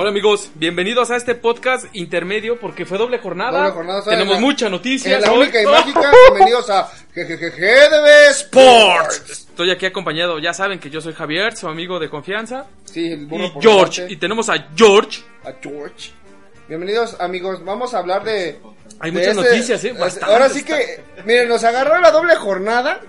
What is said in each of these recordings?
Hola amigos, bienvenidos a este podcast intermedio porque fue doble jornada. Doble jornada, ¿sabes? Tenemos mucha noticia. En la única y mágica, bienvenidos a GGGDB Sports. Estoy aquí acompañado, ya saben que yo soy Javier, su amigo de confianza. Sí, el burro Y por George, y tenemos a George. a George. Bienvenidos amigos, vamos a hablar de... Hay de muchas este- noticias, ¿eh? este- Bastantes. Ahora sí que, miren, nos agarró la doble jornada,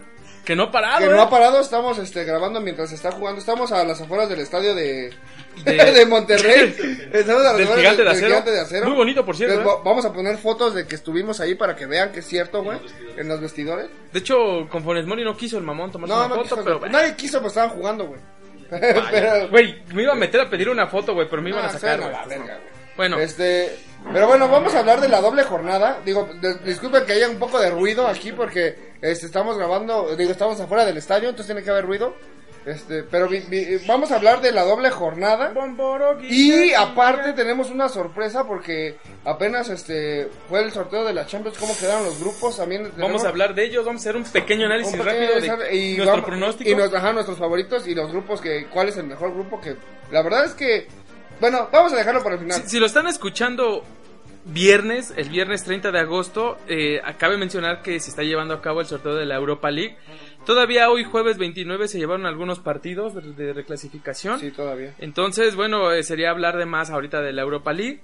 Que no ha parado. que ¿eh? no ha parado, estamos este, grabando mientras está jugando, estamos a las afueras del estadio de, De- de, Monterrey, estamos Del gigante de del acero. Gigante de Acero. Muy bonito, por cierto, ¿eh? va- Vamos a poner fotos de que estuvimos ahí para que vean que es cierto, güey, en los vestidores. De hecho, con Funes Mori no quiso el mamón tomarse No, una no, foto, quiso, pero... nadie quiso, pues estaban jugando, güey. Pero- Güey, me iba a meter a pedir una foto, güey, pero me iban a sacar. a la verga, güey. Bueno, Este, pero bueno, vamos a hablar de la doble jornada. Digo, de- disculpen que haya un poco de ruido aquí porque este, estamos grabando, digo, estamos afuera del estadio, entonces tiene que haber ruido. Este, pero vi- vi- vamos a hablar de la doble jornada. Y aparte tenemos una sorpresa porque apenas este fue el sorteo de la Champions, cómo quedaron los grupos, también tenemos vamos a hablar de ellos, vamos a hacer un pequeño un análisis pequeño rápido de y nuestro vamos- pronóstico. y nos- ajá, nuestros favoritos y los grupos que cuál es el mejor grupo que la verdad es que bueno, vamos a dejarlo para el final. Si, si lo están escuchando viernes, el viernes 30 de agosto, eh, acabe mencionar que se está llevando a cabo el sorteo de la Europa League. Todavía hoy jueves 29 se llevaron algunos partidos de, de reclasificación. Sí, todavía. Entonces, bueno, eh, sería hablar de más ahorita de la Europa League.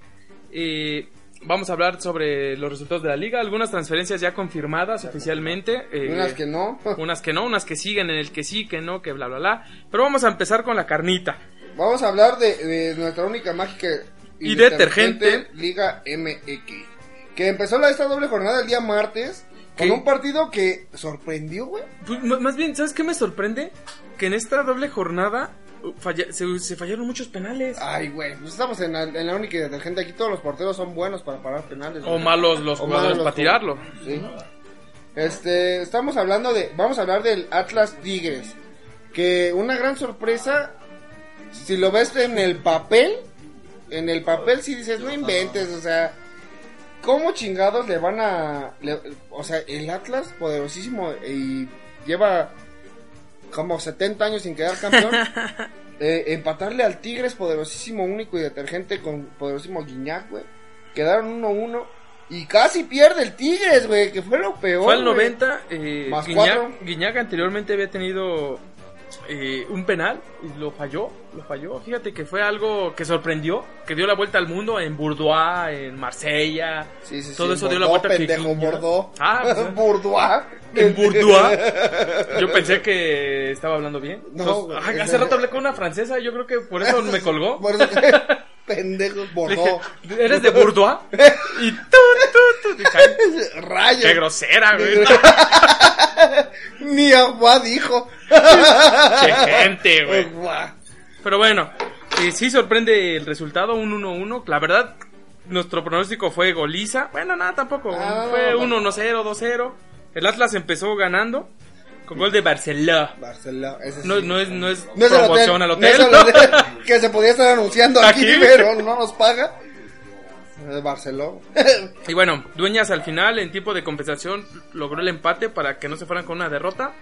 Eh, vamos a hablar sobre los resultados de la liga, algunas transferencias ya confirmadas oficialmente. eh, Y unas que no. unas que no, unas que siguen en el que sí, que no, que bla, bla, bla. Pero vamos a empezar con la carnita. Vamos a hablar de, de nuestra única mágica Y detergente. Liga MX. Que empezó la, esta doble jornada el día martes con ¿Qué? un partido que sorprendió, güey. Pues, más bien, ¿sabes qué me sorprende? Que en esta doble jornada uh, falla- se, se fallaron muchos penales. Ay, güey, pues estamos en la, en la única detergente. Aquí todos los porteros son buenos para parar penales. o malos los O jugadores malos para tirarlo. Sí. Este, estamos hablando de, vamos a hablar del Atlas Tigres, que una gran sorpresa, si lo ves en el papel, en el papel si dices, no inventes, o sea, ¿cómo chingados le van a, le- o sea, el Atlas poderosísimo y lleva como 70 años sin quedar campeón, eh, empatarle al Tigres poderosísimo único y detergente con poderosísimo Guiñac, güey, quedaron 1-1. Y casi pierde el Tigres, güey, que fue lo peor. Fue al güey. 90. Eh, Más Guiñac- cuatro. Guiñac anteriormente había tenido eh, un penal y lo falló. Lo falló. Fíjate que fue algo que sorprendió, que dio la vuelta al mundo en Bourdois, en Marsella. Sí, sí, Todo sí, eso dio la vuelta pendejo, Guiñac- Bordeaux. Ah, pues, Bourdois. en Bourdois. Yo pensé que estaba hablando bien. No, Entonces, ese- hace rato hablé con una francesa, yo creo que por eso me colgó. Por eso que- pendejos, Le Bordeaux. dije, ¿eres de Bourdois? Y tú, tú, tú. Dije, Rayos. Qué grosera, güey. Ni agua dijo. Qué gente, güey. Pero bueno, eh, sí sorprende el resultado, un 1-1. La verdad, nuestro pronóstico fue goliza. Bueno, nada, tampoco. Ah, fue no, 1-0, 2-0. El Atlas empezó ganando con gol de Barcelona. Barcelona, ese sí. No, no es, no es No promoción al hotel. es el hotel que se podía estar anunciando aquí, Aquí. pero no nos paga. Es Barcelona. y bueno, Dueñas al final, en tiempo de compensación, logró el empate para que no se fueran con una derrota.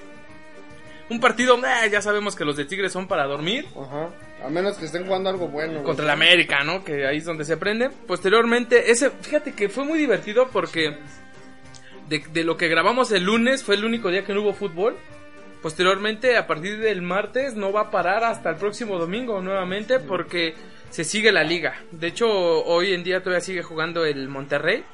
Un partido, eh, ya sabemos que los de Tigres son para dormir. Ajá. A menos que estén jugando algo bueno. contra el América, ¿no? Que ahí es donde se prende. Posteriormente, ese, fíjate que fue muy divertido porque de, de lo que grabamos el lunes fue el único día que no hubo fútbol. Posteriormente, a partir del martes, no va a parar hasta el próximo domingo nuevamente porque se sigue la liga. De hecho, hoy en día todavía sigue jugando el Monterrey.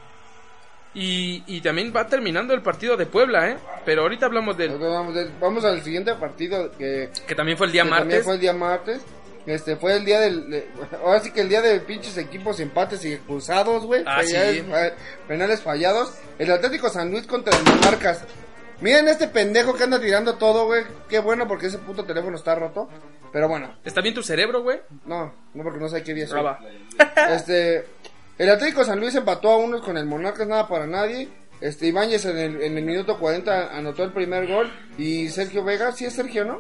Y, y también va terminando el partido de Puebla, ¿eh? Pero ahorita hablamos del Vamos, vamos al siguiente partido que que también fue el día que también martes. fue el día martes. Este fue el día del. de- ahora sí que el día de pinches equipos empates y expulsados, güey. Ah, ya sí. eh, penales fallados. El Atlético San Luis contra el Monarcas. Miren este pendejo que anda tirando todo, güey. Qué bueno porque ese puto teléfono está roto. Pero bueno, ¿Está bien tu cerebro, güey? no, no porque no sé qué día es. Brava. Este, el Atlético San Luis empató a unos con el Monarcas, nada para nadie. Este, Ibáñez en el, en el minuto 40 anotó el primer gol. Y Sergio Vega, sí es Sergio, ¿no?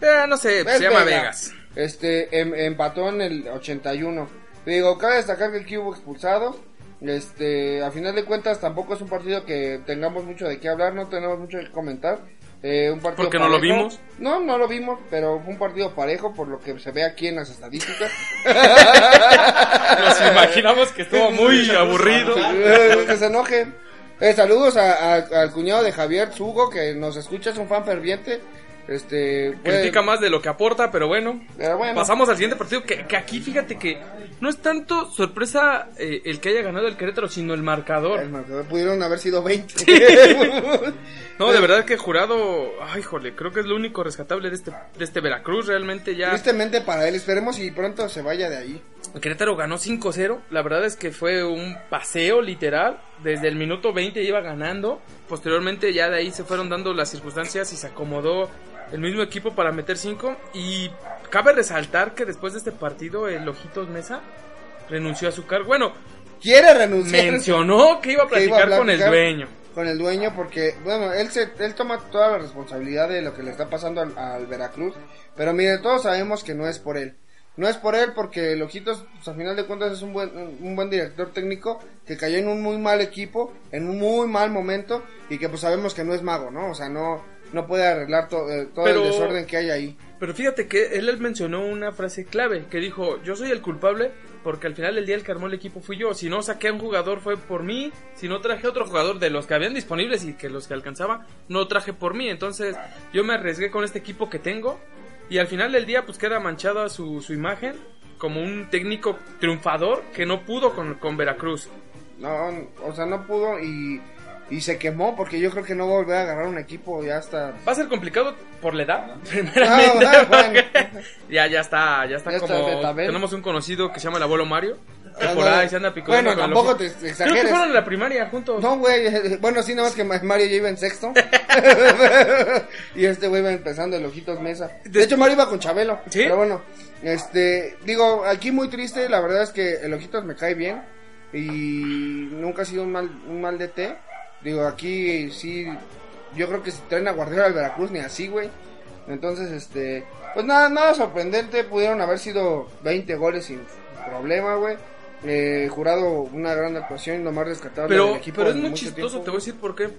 Eh, no sé, Es se llama Vega. Vegas. Este, em- empató en el 81. Digo, cabe destacar que el hubo expulsado. Este, a final de cuentas tampoco es un partido que tengamos mucho de qué hablar, no tenemos mucho que comentar. Eh, un partido Porque no lo vimos. No, no lo vimos, pero fue un partido parejo por lo que se ve aquí en las estadísticas. Nos imaginamos que estuvo muy aburrido. Eh, que se enoje. Eh, saludos a- a- al cuñado de Javier Zugo que nos escucha, es un fan ferviente. Este, Critica más de lo que aporta, pero bueno. Pasamos al siguiente partido, que, que aquí fíjate que no es tanto sorpresa eh, el que haya ganado el Querétaro, sino el marcador. El marcador pudieron haber sido 20. No, de verdad que jurado, ay, jole, creo que es lo único rescatable de este, de este Veracruz, realmente ya... Tristemente para él, esperemos y pronto se vaya de ahí. El Querétaro ganó 5-0, la verdad es que fue un paseo literal, desde el minuto 20 iba ganando, posteriormente ya de ahí se fueron dando las circunstancias y se acomodó el mismo equipo para meter 5 y cabe resaltar que después de este partido el Ojitos Mesa renunció a su cargo, bueno, Quiere renunciar. mencionó que iba a que iba a platicar con el dueño. Con el dueño porque, bueno, él, se, él toma toda la responsabilidad de lo que le está pasando al, al Veracruz. Pero miren, todos sabemos que no es por él. No es por él porque el Ojitos, pues, a final de cuentas, es un buen, un buen director técnico que cayó en un muy mal equipo, en un muy mal momento y que pues sabemos que no es mago, ¿no? O sea, no, no puede arreglar to- eh, todo Pero- el desorden que hay ahí. Pero fíjate que él, mencionó una frase clave que dijo, yo soy el culpable porque al final del día el que armó el equipo fui yo. Si no saqué a un jugador fue por mí, si no traje a otro jugador de los que habían disponibles y que los que alcanzaba, no traje por mí. Entonces yo me arriesgué con este equipo que tengo y al final del día pues queda manchada su, su imagen como un técnico triunfador que no pudo con, con Veracruz. No, o sea, no pudo y, y se quemó porque yo creo que no va a volver a agarrar un equipo ya hasta... Va a ser complicado por la edad, primeramente. Ah, bueno. porque ya, ya está, ya está Ya como. Tenemos un conocido que se llama el abuelo Mario. Que Ah, por no, ahí se anda picando. bueno, tampoco te exageres. Creo que fueron en la primaria juntos. No, güey, bueno, sí, nada más que Ma- Mario ya iba en sexto. y este güey va empezando el Ojitos Mesa. De hecho, Mario iba con Chabelo. ¿Sí? Pero bueno, este, digo, aquí muy triste, la verdad es que el Ojitos me cae bien. Y nunca ha sido un mal, un mal DT. Digo, aquí sí, yo creo que si traen a Guardiola al Veracruz, ni así, güey. Entonces, este, pues nada, nada sorprendente, pudieron haber sido 20 goles sin problema, güey. Eh, jurado una gran actuación y lo más rescatable pero, del equipo pero es muy chistoso, tiempo. te voy a decir por qué.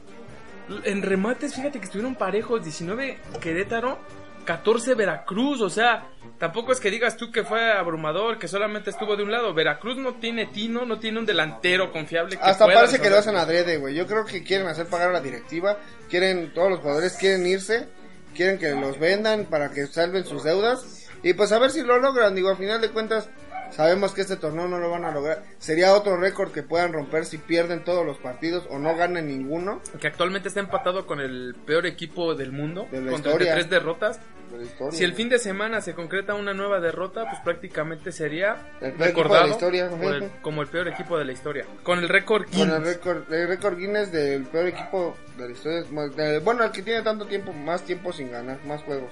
En remates, fíjate que estuvieron parejos: 19 Querétaro, 14 Veracruz. O sea, tampoco es que digas tú que fue abrumador, que solamente estuvo de un lado. Veracruz no tiene tino, no tiene un delantero confiable. Que Hasta pueda parece que lo hacen adrede, güey. Yo creo que quieren hacer pagar a la directiva. Quieren, todos los jugadores quieren irse. Quieren que los vendan para que salven sus deudas. Y pues a ver si lo logran. Digo, a final de cuentas, sabemos que este torneo no lo van a lograr. Sería otro récord que puedan romper si pierden todos los partidos o no ganan ninguno que actualmente está empatado con el peor equipo del mundo, De con. 33 derrotas. de la historia. Si el fin de semana se concreta una nueva derrota, pues prácticamente sería El recordado historia, por el- como el peor equipo de la historia. Con el récord Con el Guinness. récord, el récord Guinness del peor equipo de la historia. de- bueno, el que tiene tanto tiempo, más tiempo sin ganar, más juegos.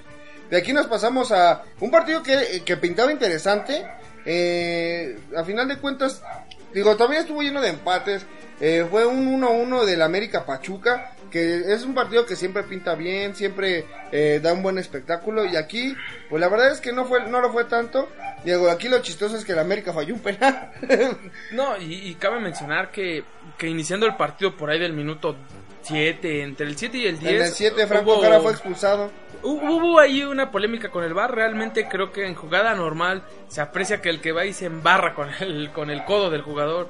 De aquí nos pasamos a un partido que, que pintaba interesante. Eh, a final de cuentas, digo, todavía estuvo lleno de empates. Eh, fue un 1-1 del América Pachuca, que es un partido que siempre pinta bien, siempre eh, da un buen espectáculo. Y aquí, pues la verdad es que no fue no lo fue tanto. Digo, aquí lo chistoso es que el América falló un penal. No, y, y cabe mencionar que, que iniciando el partido por ahí del minuto 7, entre el 7 y el 10. en el 7 Franco hubo- Jara fue expulsado. Hubo, ahí una polémica con el bar. Realmente creo que en jugada normal se aprecia que el que va y se embarra con el, con el codo del jugador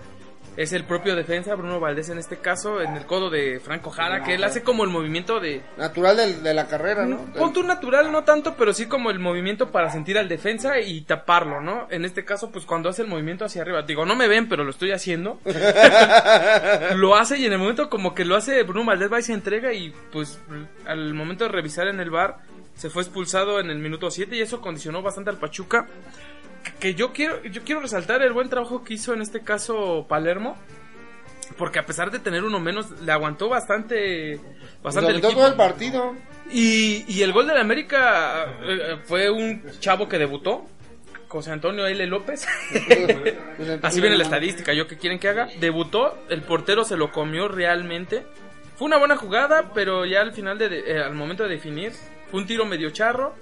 es el propio defensa, Bruno Valdés en este caso, en el codo de Franco Jara, que él hace como el movimiento de. Natural del- de la carrera, ¿no? Punto natural, no tanto, pero sí como el movimiento para sentir al defensa y taparlo, ¿no? En este caso, pues cuando hace el movimiento hacia arriba, digo, no me ven, pero lo estoy haciendo. lo hace y en el momento como que lo hace Bruno Valdés va y se entrega y pues al momento de revisar en el bar se fue expulsado en el minuto 7 y eso condicionó bastante al Pachuca. Que yo quiero, yo quiero resaltar el buen trabajo que hizo en este caso Palermo. Porque a pesar de tener uno menos, le aguantó bastante, Pues bastante el aventó equipo. todo el partido. Y, y el gol del América eh, fue un chavo que debutó, José Antonio L. López. Pues, Así viene la estadística, yo qué quieren que haga. Debutó, el portero se lo comió realmente. Fue una buena jugada, pero ya al final, de, de- eh, al momento de definir, fue un tiro medio charro.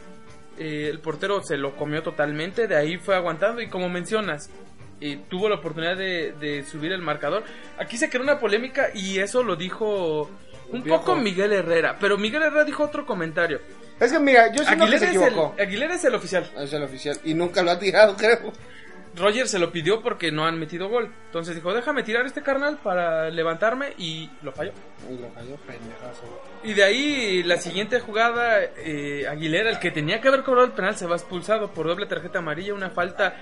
Eh, el portero se lo comió totalmente, de ahí fue aguantando y como mencionas, eh, tuvo la oportunidad de, de subir el marcador. Aquí se creó una polémica y eso lo dijo un poco Miguel Herrera, pero Miguel Herrera dijo otro comentario. Es que mira, yo siento que Aguilera se es, el. Aguilera es el oficial. Es el oficial. Y nunca lo ha tirado, creo. Roger se lo pidió porque no han metido gol. Entonces dijo, déjame tirar este carnal para levantarme y lo falló. Y lo falló, pendejazo. Y de ahí la siguiente jugada, eh, Aguilera, el que tenía que haber cobrado el penal, se va expulsado por doble tarjeta amarilla, una falta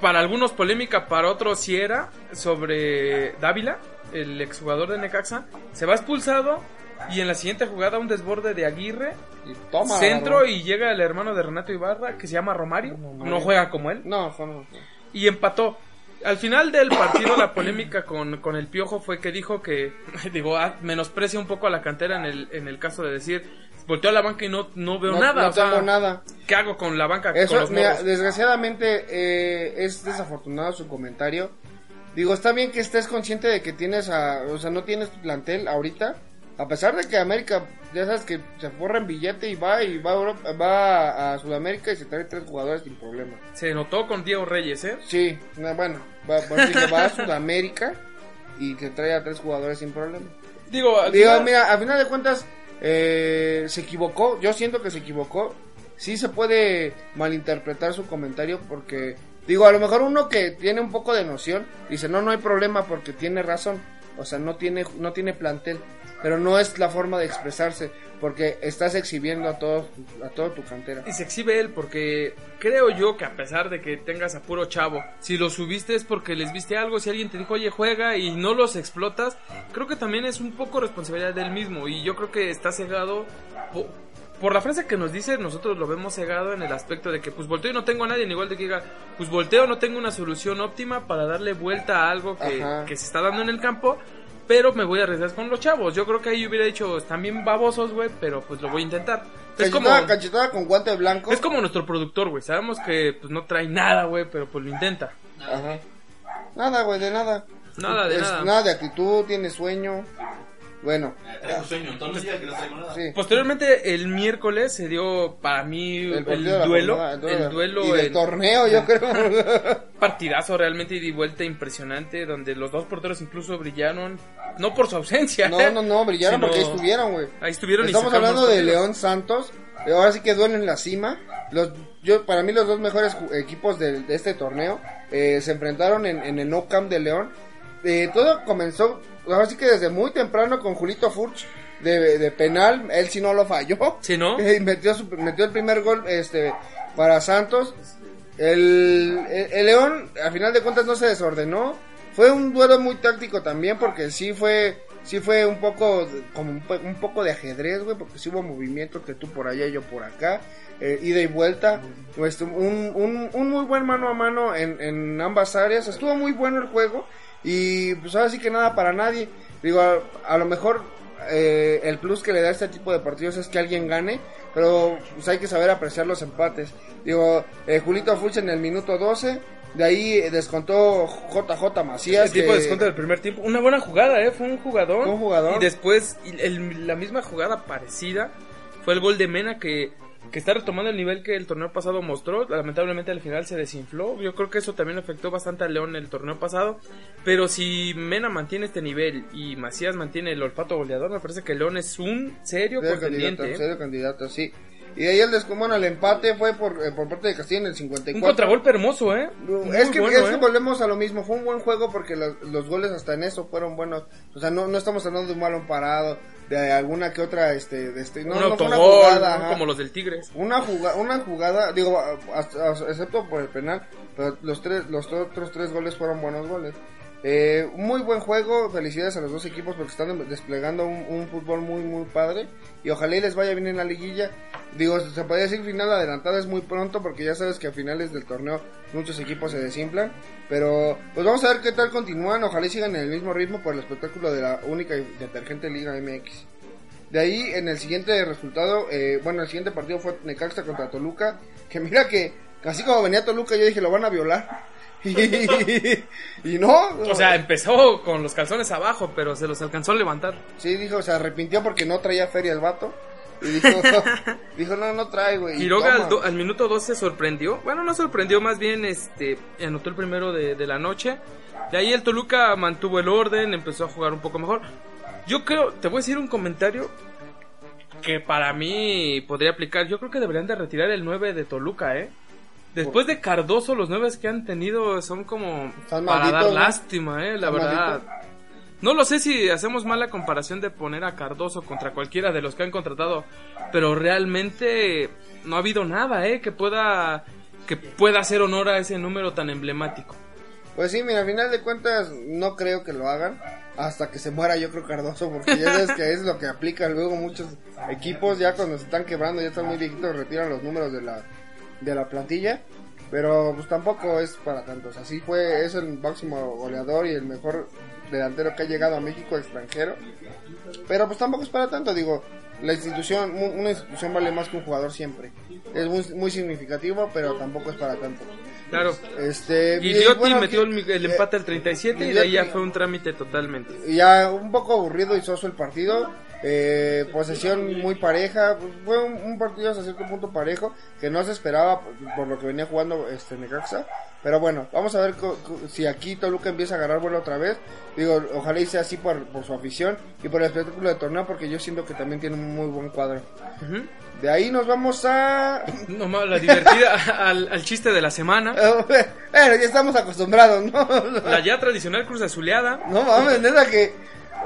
para algunos polémica, para otros sí era, sobre Dávila, el exjugador de Necaxa, se va expulsado y en la siguiente jugada un desborde de Aguirre, Y toma. centro y llega el hermano de Renato Ibarra, que se llama Romario, no juega como él, No, no, no. y empató. Al final del partido la polémica con, con el Piojo fue que dijo que, digo, ah, menosprecia un poco a la cantera en el, en el caso de decir, volteó a la banca y no, no veo No- nada. no o sea, nada. ¿Qué hago con la banca? con Eso, los mira, desgraciadamente eh, es desafortunado su comentario. Digo, está bien que estés consciente de que tienes a, o sea, no tienes plantel ahorita. A pesar de que América, ya sabes que se forra en billete y va y va a, Europa- va a Sudamérica y se trae tres jugadores sin problema. Se notó con Diego Reyes, ¿eh? Sí, no, bueno, va, a Sudamérica y se trae a tres jugadores sin problema. Digo, al Digo, final- mira, a final de cuentas, eh, se equivocó. Yo siento que se equivocó. Sí se puede malinterpretar su comentario porque, digo, a lo mejor uno que tiene un poco de noción dice, no, no hay problema porque tiene razón. O sea, no tiene, no tiene plantel. Pero no es la forma de expresarse porque estás exhibiendo a todo, a toda tu cantera. Y se exhibe él porque creo yo que a pesar de que tengas a puro chavo, si los subiste es porque les viste algo, si alguien te dijo, oye, juega y no los explotas, creo que también es un poco responsabilidad del mismo y yo creo que está cegado po- por, la frase que nos dice, nosotros lo vemos cegado en el aspecto de que pues volteo y no tengo a nadie, igual de que diga, pues volteo, no tengo una solución óptima para darle vuelta a algo que se está dando en el campo. Pero me voy a arriesgar con los chavos. Yo creo que ahí hubiera dicho, están bien babosos, güey, pero pues lo voy a intentar. Es como, Cachetada, con guante blanco. es como nuestro productor, güey. Sabemos que pues no trae nada, güey, pero pues lo intenta. Ajá. Nada, güey, de nada. Nada de Es nada. de actitud, tiene sueño. Bueno, sueño, que no traigo nada. sí. Posteriormente, el miércoles se dio para mí el, duelo. jornada, el duelo y del en torneo, yo creo. partidazo realmente y de vuelta impresionante. Donde los dos porteros incluso brillaron. No por su ausencia. no, no, no, brillaron sino- porque ahí estuvieron, güey. Ahí estuvieron y Estamos hablando de. León Santos. Ahora sí que duelen en la cima. Los, yo, para mí los dos mejores equipos de, de este torneo eh, se enfrentaron en, en el No Camp de León. Eh, todo comenzó, ahora sí que desde muy temprano con Julito Furch de, de penal. Él sí no lo falló. Sí, ¿no? Eh, metió, su- metió el primer gol este para Santos. El, el- el León, a final de cuentas, no se desordenó. Fue un duelo muy táctico también, porque sí fue, sí fue un poco, como un, un poco de ajedrez, güey, porque sí hubo movimientos que tú por allá y yo por acá, eh, ida y vuelta. Pues, un, un, un muy buen mano a mano en, en ambas áreas. Estuvo muy bueno el juego. Y pues ahora sí que nada para nadie. Digo, a, a lo mejor eh, el plus que le da este tipo de partidos es que alguien gane, pero pues hay que saber apreciar los empates. Digo, eh, Julito Fulch en el minuto 12, de ahí descontó JJ Macías. El tipo que- de descuento del primer tiempo. Una buena jugada, ¿eh? Fue un jugador. Fue un jugador. Y después, el- la misma jugada parecida fue el gol de Mena que, que está retomando el nivel que el torneo pasado mostró. Lamentablemente al final se desinfló. Yo creo que eso también afectó bastante al León el torneo pasado. Pero si Mena mantiene este nivel y Macías mantiene el olfato goleador, me parece que León es un serio Serio contendiente. candidato, ¿eh? serio candidato, sí. Y de ahí el descomón al empate fue por, eh, por parte de Castillo en el 54. Un contragolpe hermoso, ¿eh? Muy es que, bueno, es que ¿eh? volvemos a lo mismo. Fue un buen juego porque los, los goles hasta en eso fueron buenos. O sea, no, no estamos hablando de un balón parado, de alguna que otra, este, de este, no, un no una jugada, ¿no? como los del Tigres. Una jugada, una jugada, digo, excepto por el penal, pero los tres, los otros tres goles fueron buenos goles. Eh, muy buen juego, felicidades a los dos equipos porque están desplegando un, un fútbol muy muy padre y ojalá y les vaya bien en la liguilla. Digo, se podría decir final adelantada es muy pronto porque ya sabes que a finales del torneo muchos equipos se desinflan, pero pues vamos a ver qué tal continúan, ojalá y sigan en el mismo ritmo por el espectáculo de la única y detergente Liga MX. De ahí en el siguiente resultado, eh, bueno, el siguiente partido fue Necaxa contra Toluca, que mira que así como venía Toluca yo dije lo van a violar. Y, no. O sea, empezó con los calzones abajo, pero se los alcanzó a levantar. Sí, dijo, se arrepintió porque no traía feria el vato. Y dijo, dijo no, no trae, güey. Quiroga al, al, minuto 12 sorprendió. Bueno, no sorprendió, más bien este anotó el primero de, de la noche. De ahí el Toluca mantuvo el orden, empezó a jugar un poco mejor. Yo creo, te voy a decir un comentario que para mí podría aplicar. Yo creo que deberían de retirar el 9 de Toluca, ¿eh? Después de Cardoso, los nueve que han tenido son como para malditos, dar ¿no? lástima, eh, la verdad. No lo sé si hacemos mala comparación de poner a Cardoso contra cualquiera de los que han contratado, pero realmente no ha habido nada, eh, que pueda que pueda hacer honor a ese número tan emblemático. Pues sí, mira, al final de cuentas no creo que lo hagan hasta que se muera yo creo Cardoso, porque ya sabes que es lo que aplica luego muchos equipos, ya cuando se están quebrando, ya están muy viejitos, retiran los números de la, de la plantilla, pero pues tampoco es para tantos, así fue, es el máximo goleador y el mejor delantero que ha llegado a México extranjero, pero pues tampoco es para tanto, digo, la institución, una institución vale más que un jugador siempre, es muy, muy significativo, pero tampoco es para tanto. Claro. Este, Diotti bueno, metió el, el eh, empate al 37 y de ahí ya fue un trámite totalmente. ya un poco aburrido y soso el partido. Eh, posesión muy pareja. Fue un, un partido hasta cierto punto parejo que no se esperaba por, por lo que venía jugando este Necaxa. Pero bueno, vamos a ver co- co- si aquí Toluca empieza a agarrar vuelo otra vez. Digo, ojalá y sea así por, por su afición y por el espectáculo de torneo porque yo siento que también tiene un muy buen cuadro. De ahí nos vamos a... No más, la divertida al, al chiste de la semana. bueno, ya estamos acostumbrados, ¿no? La ya tradicional cruz azuleada. No mames, neta que.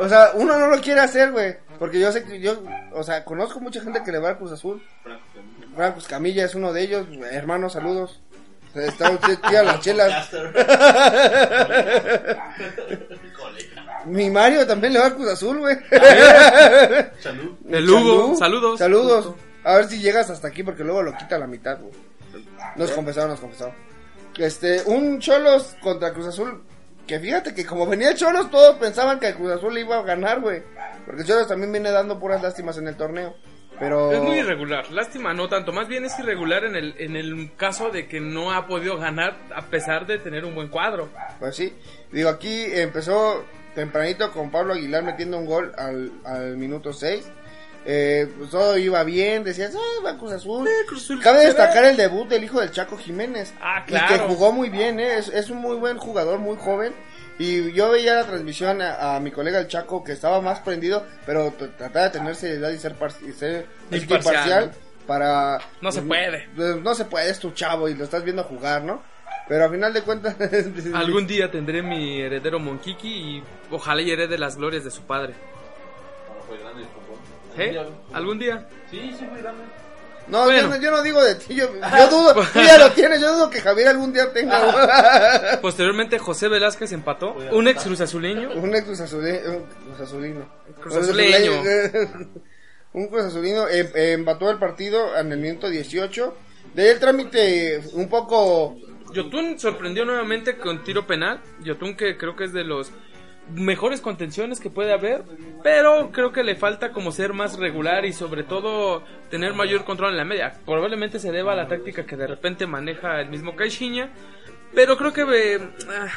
O sea, uno no lo quiere hacer, güey. Porque yo sé que yo. O sea, conozco mucha gente que le va al Cruz Azul. Franco Camilla es uno de ellos. Hermano, saludos. Está usted, tía las chelas. Mi Mario también le va al Cruz Azul, güey. Salud. El Hugo, Salud. saludos. Saludos. A ver si llegas hasta aquí porque luego lo quita a la mitad, güey. Nos confesaron, nos confesaron. Este, un Cholos contra Cruz Azul. Que fíjate que como venía Cholos, todos pensaban que el Cruz Azul iba a ganar, güey. Porque Cholos también viene dando puras lástimas en el torneo. Pero. Es muy irregular, lástima no tanto, más bien es irregular en el, en el caso de que no ha podido ganar a pesar de tener un buen cuadro. Pues sí. Digo, aquí empezó tempranito con Pablo Aguilar metiendo un gol al, al minuto 6. Eh, pues todo iba bien, decías, ah, va Cruz Azul. Cruz Azul, Cabe destacar el debut del hijo del Chaco Jiménez. Ah, Y que claro. jugó muy bien, ¿eh? es, es un muy buen jugador, muy joven. Y yo veía la transmisión a, a mi colega el Chaco que estaba más prendido, pero trataba de tener seriedad y ser, par- y ser Imparcial, imparcial para... No se puede. Pues, No se puede, es tu chavo y lo estás viendo jugar, ¿no? Pero a final de cuentas... Algún día tendré mi heredero Monquiqui y ojalá y herede las glorias de su padre. ¿Eh? ¿Algún día? Sí, sí, fue grande. No, Bueno. yo, no, yo no digo de ti, yo, yo dudo, tú ya lo tienes, yo dudo que Javier algún día tenga Posteriormente José Velázquez empató, un ex cruz azuleño. un ex Cruz Azulino. Cruz Azuleño. un Cruz Azulino eh, eh, empató el partido en el minuto 18. De ahí el trámite un poco... Yotun sorprendió nuevamente con tiro penal. Yotun que creo que es de los mejores contenciones que puede haber, pero creo que le falta como ser más regular y sobre todo tener mayor control en la media. Probablemente se deba a la táctica que de repente maneja el mismo Caixinha, pero creo que eh, ah,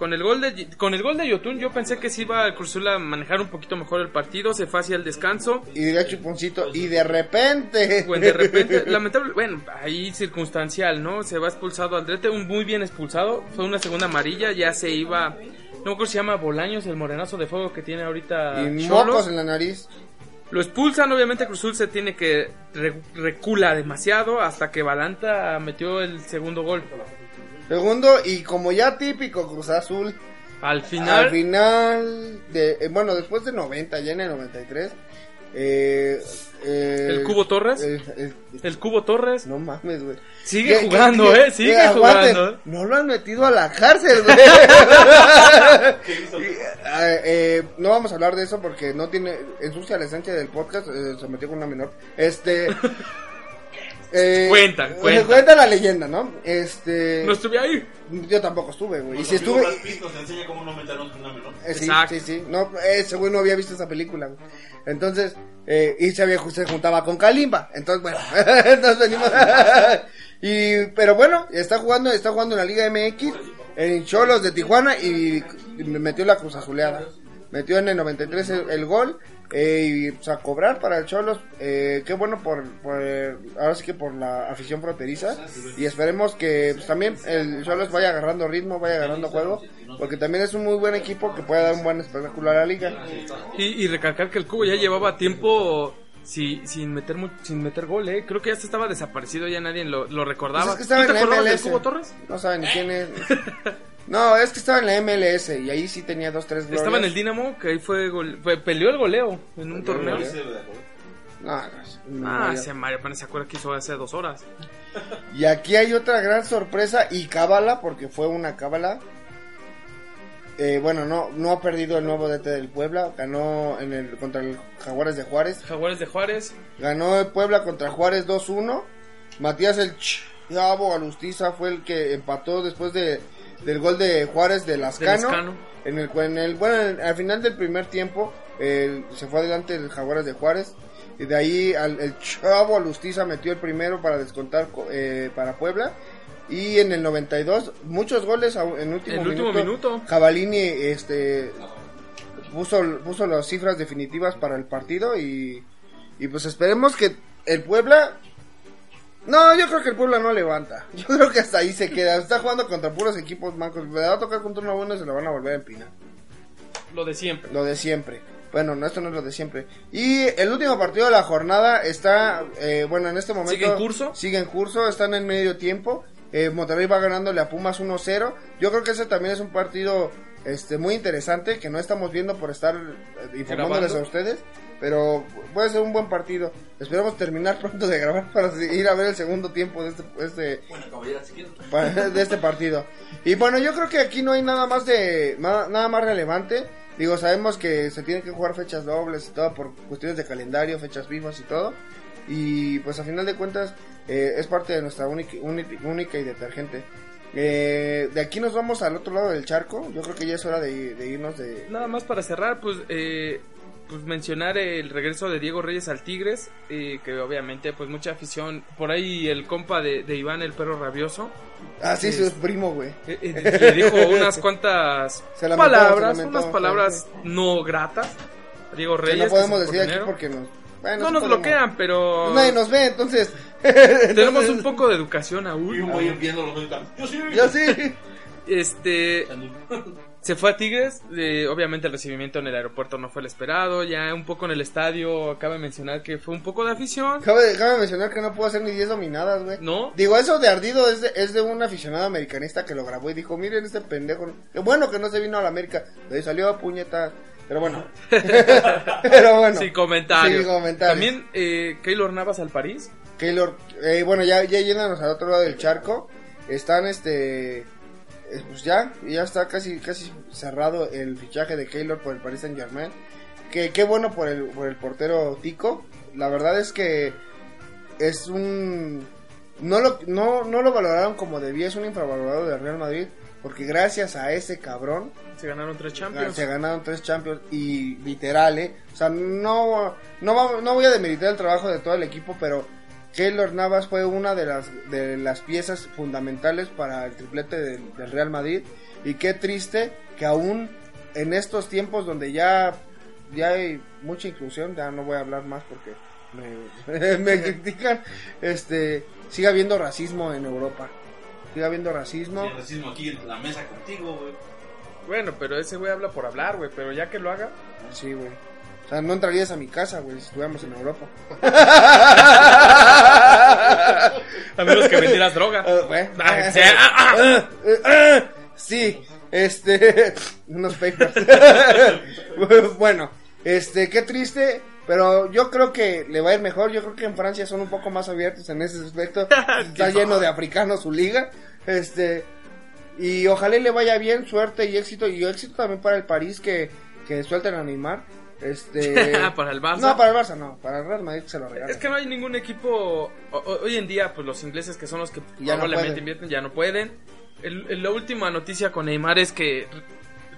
con el gol de con el gol de Yotun yo pensé que se iba a Cruz Azul a manejar un poquito mejor el partido, se fue hacia el descanso. Y diría Chuponcito, y de repente... Pues de repente, lamentable, bueno, ahí circunstancial, ¿no? Se va expulsado Aldrete, un muy bien expulsado, fue una segunda amarilla, ya se iba, no si se llama Bolaños, el morenazo de fuego que tiene ahorita y mocos en la nariz. Lo expulsan, obviamente Cruzul se tiene que re- recula demasiado hasta que Balanta metió el segundo gol. Segundo, y como ya típico Cruz Azul, Al final, Al final, de, eh, bueno, después de 90, ya en el 93, Eh, eh, ¿El Cubo Torres? El Cubo Torres. no mames, güey. Sigue ¿Qué- jugando, qué- eh. Sigue qué- jugando. No lo han metido a la cárcel, güey. Eh, eh, no vamos a hablar de eso porque no tiene ensucia la esencia del podcast. eh, se metió con una menor. Este. eh, Cuentan, cuentan. Cuenta la leyenda, ¿no? Este. No estuve ahí. Yo tampoco estuve, güey. Y si estuve. Enseña cómo no una menor. Eh, sí, Exacto. sí, sí. No, ese güey no había visto esa película, güey. Entonces, eh, y se, había, se juntaba con Kalimba. Entonces, bueno, entonces venimos. y, pero bueno, está jugando, está jugando en la Liga MX, en Cholos de Tijuana y, y metió la cruz azuleada. Metió en el 93 el, el gol. eh, y pues, a cobrar para el Cholos. Eh, qué bueno por, por, ahora sí que por la afición fronteriza. Y esperemos que pues, también el Cholos vaya agarrando ritmo, vaya agarrando juego. Porque también es un muy buen equipo que puede dar un buen espectáculo a la liga. Y, y recalcar que el Cubo ya llevaba tiempo si- sin meter sin meter gol, eh. Creo que ya se estaba desaparecido, ya nadie lo, lo recordaba. Pues es que ¿Tú te acordabas del. Cubo Torres? No saben ni quién es. No, es que estaba en la MLS y ahí sí tenía dos, tres glorias. Estaba en el Dinamo, que ahí fue, peleó el goleo en un torneo. No, no, no, Ah, ese Mario apenas se acuerda que hizo hace dos horas. Y aquí hay otra gran sorpresa y cábala, porque fue una cábala. Eh, bueno, no, no ha perdido el nuevo DT del Puebla, ganó en el contra el Jaguares de Juárez, Jaguares de Juárez. ganó el Puebla contra Juárez 2-1. Matías el Chavo Alustiza fue el que empató después de, del gol de Juárez de de Lascano. En el, en el, bueno, en- al final del primer tiempo el- se fue adelante el Jaguares de Juárez. Y de ahí al, el Chavo Alustiza metió el primero para descontar co- eh, para Puebla. Y en el 92, muchos goles en último El último minuto. Cavalini este, puso, puso las cifras definitivas para el partido. Y, y pues esperemos que el Puebla no, yo creo que el Puebla no levanta. Yo creo que hasta ahí se queda. Está jugando contra puros equipos mancos. Le va a tocar contra uno bueno y se lo van a volver a empinar. Lo de siempre. Lo de siempre. Bueno, no, esto no es lo de siempre. Y el último partido de la jornada está, eh, bueno, en este momento... ¿Sigue en curso? Sigue en curso, están en medio tiempo. Eh, Monterrey va ganándole a Pumas 1-0. Yo creo que ese también es un partido este muy interesante que no estamos viendo por estar eh, informándoles Grabando. a ustedes. Pero puede ser un buen partido. Esperemos terminar pronto de grabar para ir a ver el segundo tiempo de este, este, Bueno, de este partido. Y bueno, yo creo que aquí no hay nada más de nada más relevante. Digo, sabemos que se tienen que jugar fechas dobles y todo por cuestiones de calendario, fechas vivas y todo. Y pues a final de cuentas eh, es parte de nuestra única, única, única y detergente. Eh, de aquí nos vamos al otro lado del charco. Yo creo que ya es hora de, de irnos de... Nada más para cerrar, pues, eh, pues mencionar el regreso de Diego Reyes al Tigres, eh, que obviamente pues mucha afición, por ahí el compa de, de Iván el perro rabioso, Ah, sí, su primo, güey. eh, eh, le dijo unas cuantas lamentó, palabras, lamentó, unas palabras no gratas. a Diego Que Reyes. no podemos decir aquí porque nos... bueno, No nos podemos. bloquean, pero Nadie nos ve, entonces... tenemos un poco de educación Y aún. un güey viendo los ojos. Yo sí. Yo sí. Este, se fue a Tigres, eh, obviamente el recibimiento en el aeropuerto no fue el esperado, ya un poco en el estadio, acaba de mencionar que fue un poco de afición, Cabe, cabe mencionar que no puedo hacer ni 10 dominadas, güey. ¿no? Digo, eso de ardido es de, es de un aficionado americanista que lo grabó y dijo, miren este pendejo. Qué bueno que no se vino a la América. Ahí salió a puñeta. Pero bueno. Pero bueno. Sin comentarios. Sin comentarios. También eh, Keylor Navas al París. Keylor, eh, bueno, ya, ya yéndonos al otro lado del charco. Están este. Eh, Pues ya, ya está casi, casi cerrado el fichaje de Keylor por el Paris Saint Germain. Que qué bueno por el, por el portero Tico. La verdad es que es un. No lo, no, no lo valoraron como debía, es un infravalorado del Real Madrid. Porque gracias a ese cabrón Se ganaron tres Champions. se ganaron tres Champions y literal, ¿eh? O sea, no, no, no voy a demeritar el trabajo de todo el equipo, pero Keylor Navas fue una de las, de las piezas fundamentales para el triplete del, del Real Madrid. Y qué triste que aún en estos tiempos donde ya, ya hay mucha inclusión, ya no voy a hablar más porque me, me critican, este, siga habiendo racismo en Europa. Siga habiendo racismo. El racismo aquí en la mesa contigo, güey. Bueno, pero ese güey habla por hablar, güey, pero ya que lo haga. Sí, güey. O sea, no entrarías a mi casa, güey, si estuviéramos en Europa. A menos que vendieras droga. Ah, sí, ah, ah. Sí, este, unos papers. bueno, este, qué triste, Pero yo creo que le va a ir mejor. Yo creo que en Francia son un poco más abiertos en ese aspecto. Está lleno de africanos su liga. Este. Y ojalá le vaya bien, suerte y éxito. Y éxito también para el París que, que suelten a Neymar. Este. Para el Barça. No, para el Barça no. Para el Real Madrid se lo regalan. Es que no hay ningún equipo o- hoy en día, pues los ingleses que son los que Ya no probablemente pueden. invierten ya no pueden. El- el- la última noticia con Neymar es que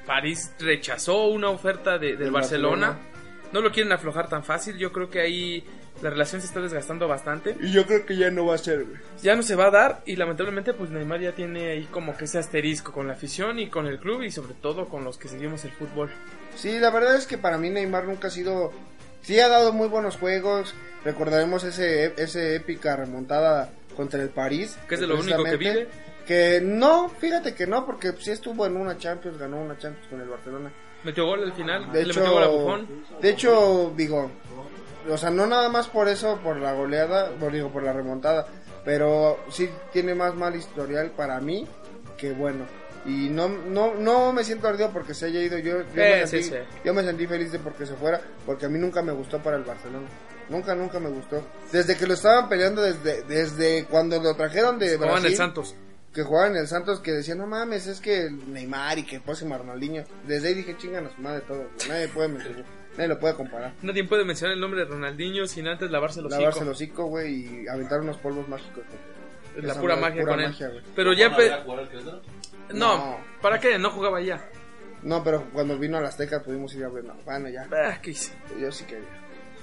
París rechazó una oferta de- del Del Barcelona. Barcelona. No lo quieren aflojar tan fácil. Yo creo que ahí la relación se está desgastando bastante. Y yo creo que ya no va a ser, güey. Ya no se va a dar y lamentablemente pues Neymar ya tiene ahí como que ese asterisco con la afición y con el club y sobre todo con los que seguimos el fútbol. Sí, la verdad es que para mí Neymar nunca ha sido... Sí ha dado muy buenos juegos. Recordaremos ese, ese épica remontada contra el París. Que es de lo único que precisamente, Que no, fíjate que no, porque sí estuvo en una Champions, ganó una Champions con el Barcelona. Metió gol al final, De le hecho, metió gol a Buffon. de hecho, digo, o sea, no nada más por eso, por la goleada, por, digo, por la remontada, pero sí tiene más mal historial para mí que bueno. Y no, no, no me siento ardido porque se haya ido. Yo, yo, me, sentí, sí. yo me sentí feliz de porque se fuera, porque a mí nunca me gustó para el Barcelona. Nunca, nunca me gustó. Desde que lo estaban peleando, desde, desde cuando lo trajeron de Brasil, el Santos. que jugaban en el Santos, que decían, no mames, es que Neymar y que próximo Ronaldinho. Desde ahí dije, chingan a su madre todo. Nadie puede mentir, nadie lo puede comparar. Nadie puede mencionar el nombre de Ronaldinho sin antes lavarse los Lavarse hocico. el hocico, güey, y aventar unos polvos mágicos. Es la Esa pura magia pura con magia, él. Pero ya... No, No. ¿para qué? No jugaba ya. No, pero cuando vino a las Azteca pudimos ir a ver. No, bueno, ya. Ah, ¿qué hice? Yo sí quería.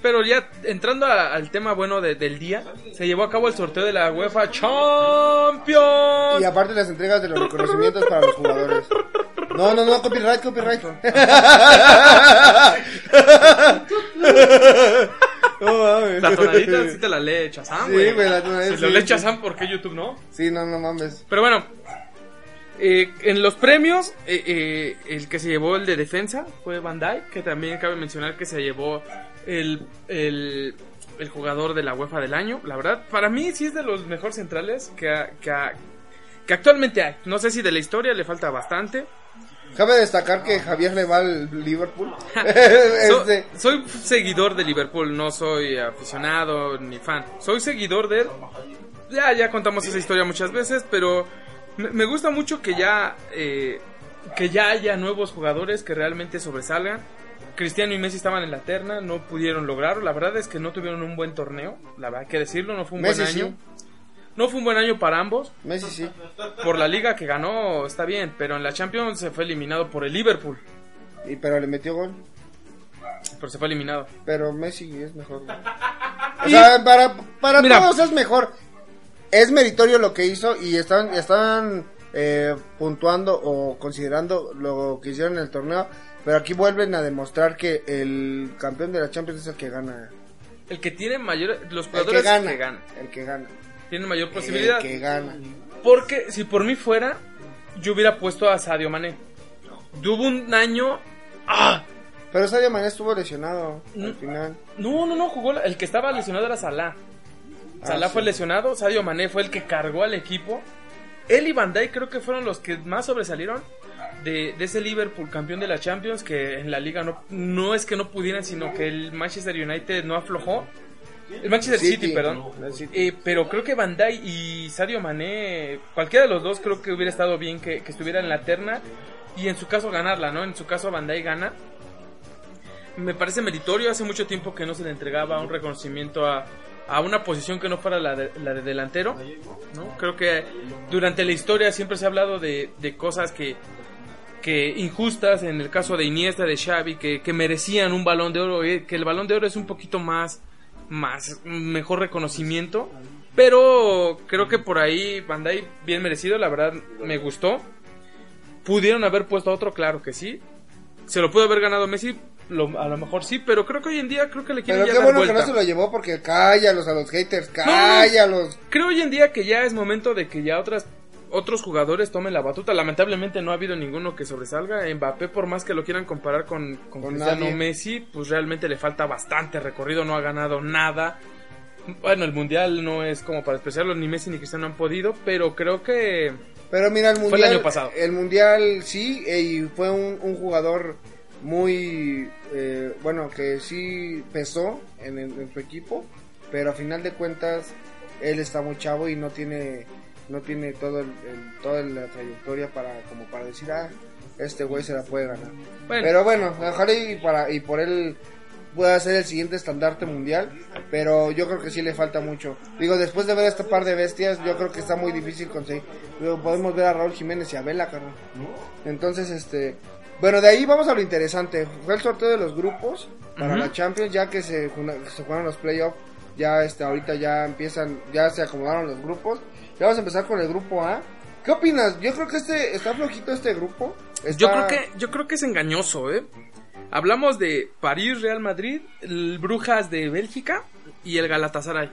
Pero ya entrando a- al tema bueno de- del día, se llevó a cabo el sorteo de la UEFA Champions. Y aparte las entregas de los reconocimientos para los jugadores. No, no, no, copyright, copyright. no mames. La tonadita sí te la lee Chazam, Sí, güey. güey, la tonadita Si sí, lee sí. Chazam, ¿por qué YouTube no? Sí, no, no mames. Pero bueno, eh, en los premios, eh, eh, el que se llevó el de defensa fue Bandai, que también cabe mencionar que se llevó el, el, el jugador de la UEFA del año. La verdad, para mí sí es de los mejores centrales que, que, que actualmente hay. No sé si de la historia le falta bastante. Cabe destacar que Javier le va al Liverpool. So- Este, soy seguidor de Liverpool, no soy aficionado ni fan. Soy seguidor de él. Ya, ya contamos esa historia muchas veces, pero me, me gusta mucho que ya, eh, que ya haya nuevos jugadores que realmente sobresalgan. Cristiano y Messi estaban en la terna, no pudieron lograrlo. La verdad es que no tuvieron un buen torneo, la verdad hay que decirlo, no fue un Messi buen año. No fue un buen año para ambos. Messi sí. Por la liga que ganó está bien, pero en la Champions se fue eliminado por el Liverpool. Y, pero le metió gol. Pero se fue eliminado. Pero Messi es mejor. güey. O sea, para, para Mira. todos es mejor. Es meritorio lo que hizo y están, están eh, puntuando o considerando lo que hicieron en el torneo. Pero aquí vuelven a demostrar que el campeón de la Champions es el que gana. El que tiene mayor. Los El jugadores que gana. que ganan. El que gana. Tienen mayor posibilidad. El que gana. Porque si por mí fuera, yo hubiera puesto a Sadio Mané. Tuvo un año. ¡Ah! Pero Sadio Mané estuvo lesionado al final. No, no, no, jugó. la- El que estaba lesionado era Salah. Ah, Salah sí. fue lesionado, Sadio Mané fue el que cargó al equipo. Él y Van Dijk creo que fueron los que más sobresalieron de, de ese Liverpool campeón de la Champions que en la liga no, no es que no pudieran, sino que el Manchester United no aflojó. El Manchester City, City. perdón. City. Eh, pero creo que Van Dijk y Sadio Mané, cualquiera de los dos creo que hubiera estado bien que, que estuviera en la terna y en su caso ganarla, ¿no? En su caso Van Dijk gana. Me parece meritorio, hace mucho tiempo que no se le entregaba un reconocimiento a, a una posición que no fuera la de, la de delantero, ¿no? Creo que durante la historia siempre se ha hablado de, de cosas que, que injustas, en el caso de Iniesta, de Xavi, que, que merecían un balón de oro, eh, que el balón de oro es un poquito más, más, mejor reconocimiento, pero creo que por ahí Bandai bien merecido, la verdad me gustó. Pudieron haber puesto a otro, claro que sí. Se lo pudo haber ganado Messi, lo- a lo mejor sí, pero creo que hoy en día creo que le quieren Pero ya qué dar bueno que vuelta. no se lo llevó porque cállalos a los haters, cállalos. Creo hoy en día que ya es momento de que ya otras otros jugadores tomen la batuta. Lamentablemente no ha habido ninguno que sobresalga. Mbappé, por más que lo quieran comparar con, con, Con Cristiano nadie. Messi, pues realmente le falta bastante recorrido, no ha ganado nada. Bueno, el mundial no es como para despreciarlo, ni Messi ni Cristiano han podido, pero creo que Pero mira, el Fue el año pasado. El mundial sí, eh, y fue un, un jugador muy, eh, bueno, que sí pesó en, en- en su equipo, pero a final de cuentas él está muy chavo y no tiene, no tiene todo el, el- toda la trayectoria para, como para decir, ah, este güey se la puede ganar. Bueno, Pero bueno, ojalá y, para, y por él pueda ser el siguiente estandarte mundial, pero yo creo que sí le falta mucho. Digo, después de ver este par de bestias, yo creo que está muy difícil conseguir. Luego podemos ver a Raúl Jiménez y a Vela, carnal. Entonces, este... Bueno, de ahí vamos a lo interesante. Fue el sorteo de los grupos para la Champions, ya que se, se jugaron los playoffs. Ya este, ahorita ya empiezan, ya se acomodaron los grupos. Ya vamos a empezar con el grupo A. ¿Qué opinas? Yo creo que este está flojito este grupo. Yo Está- creo que yo creo que es engañoso, ¿eh? Hablamos de París, Real Madrid, el Brujas de Bélgica y el Galatasaray,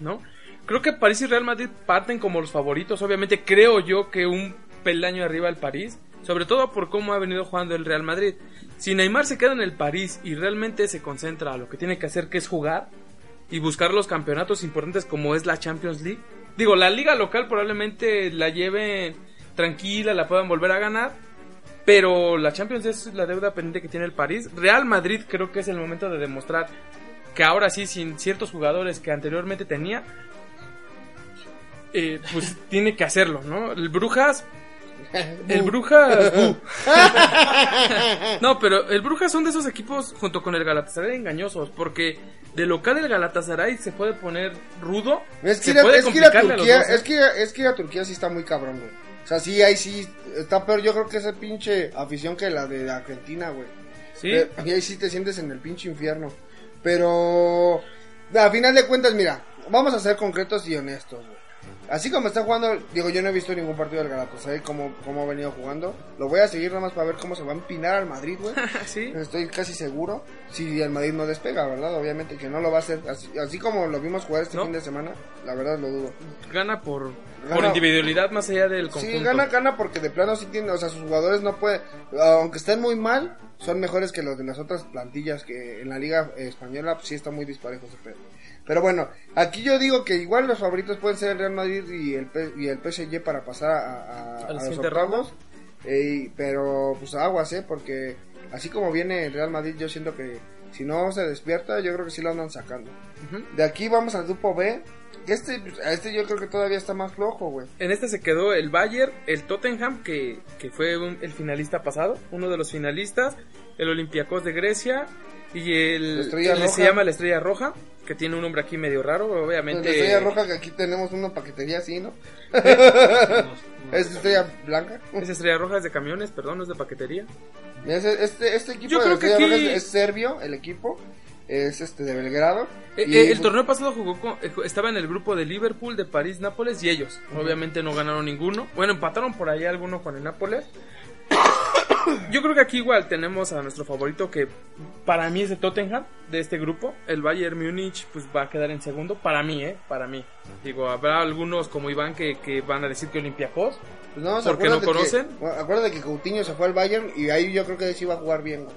¿no? Creo que París y Real Madrid parten como los favoritos. Obviamente creo yo que un peldaño arriba el París, sobre todo por cómo ha venido jugando el Real Madrid. Si Neymar se queda en el París y realmente se concentra a lo que tiene que hacer, que es jugar y buscar los campeonatos importantes como es la Champions League. Digo, la liga local probablemente la lleve tranquila, la puedan volver a ganar, pero la Champions es la deuda pendiente que tiene el París. Real Madrid creo que es el momento de demostrar que ahora sí, sin ciertos jugadores que anteriormente tenía, eh, pues tiene que hacerlo, ¿no? El Brujas... El Brujas... no, pero el Brujas son de esos equipos junto con el Galatasaray engañosos, porque de local el Galatasaray se puede poner rudo, Es que, ir a, es que ir a Turquía, es que, es que ir a Turquía sí está muy cabrón, güey. O sea, sí, ahí sí está peor. Yo creo que esa pinche afición que la de Argentina, güey. ¿sí? Eh, Y ahí sí te sientes en el pinche infierno. Pero, a final de cuentas, mira, vamos a ser concretos y honestos, güey. Así como está jugando, digo, yo no he visto ningún partido del Galatasaray como, cómo ha venido jugando. Lo voy a seguir nada más para ver cómo se va a empinar al Madrid, güey. ¿Sí? Estoy casi seguro. Si el Madrid no despega, ¿verdad? Obviamente que no lo va a hacer. Así, así como lo vimos jugar este ¿No? fin de semana, la verdad lo dudo. Gana por, por Gana- individualidad más allá del conjunto. Sí, gana, gana porque de plano sí tiene, o sea, sus jugadores no pueden, aunque estén muy mal, son mejores que los de las otras plantillas que en la liga española pues, sí está muy disparejo ese pedo. Pero bueno, aquí yo digo que igual los favoritos pueden ser el Real Madrid y el, P- y el PSG para pasar a, a- a Al los octavos. Eh, pero pues aguas, ¿eh? Porque así como viene el Real Madrid, yo siento que si no se despierta, yo creo que sí lo andan sacando. De aquí vamos al grupo B. que Este, este yo creo que todavía está más flojo, güey. En este se quedó el Bayern, el Tottenham, que, que fue un- el finalista pasado, uno de los finalistas, el Olympiacos de Grecia y el, el- Roja. se llama la Estrella Roja, que tiene un nombre aquí medio raro, obviamente. La estrella roja que aquí tenemos una paquetería así, ¿no? Es estrella blanca. Es Estrella Roja, es de camiones, perdón, no es de paquetería. Este, este, este equipo Yo de creo la que estrella aquí- roja es, es serbio, el equipo. Es este de Belgrado. Eh, Y, eh, el pues, torneo pasado jugó con- eh, estaba en el grupo de Liverpool, de París, Nápoles y ellos. Obviamente no ganaron ninguno. Bueno, empataron por ahí alguno con el Nápoles. Yo creo que aquí igual tenemos a nuestro favorito que para mí es el Tottenham de este grupo. El Bayern Múnich pues va a quedar en segundo. Para mí, ¿eh? Para mí. Digo, habrá algunos como Iván que, que van a decir que Olympiacos. pues no, porque no que- conocen. bueno, acuérdate que Coutinho se fue al Bayern y ahí yo creo que sí va a jugar bien. güey.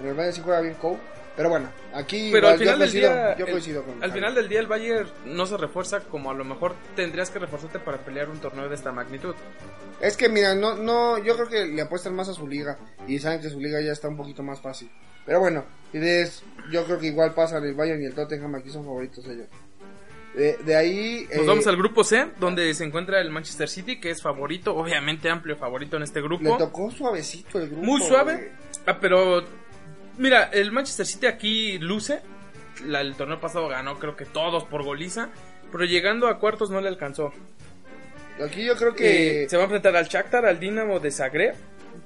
En el Bayern sí juega bien Cole. Pero bueno, aquí Pero al final yo del día, yo el- coincido con al Javi. final del día el Bayern no se refuerza como a lo mejor tendrías que reforzarte para pelear un torneo de esta magnitud. Es que mira, no, no, yo creo que le apuestan más a su liga y saben que su liga ya está un poquito más fácil. Pero bueno, yo creo que igual pasan el Bayern y el Tottenham, aquí son favoritos ellos. De, de ahí... Nos eh, vamos al grupo C, donde se encuentra el Manchester City, que es favorito, obviamente amplio favorito en este Le grupo. tocó suavecito el grupo. Muy suave, ah, pero mira, el Manchester City aquí luce. La- el torneo pasado ganó creo que todos por goliza, pero llegando a cuartos no le alcanzó. Aquí yo creo que... Eh, se va a enfrentar al Shakhtar, al Dinamo de Zagreb,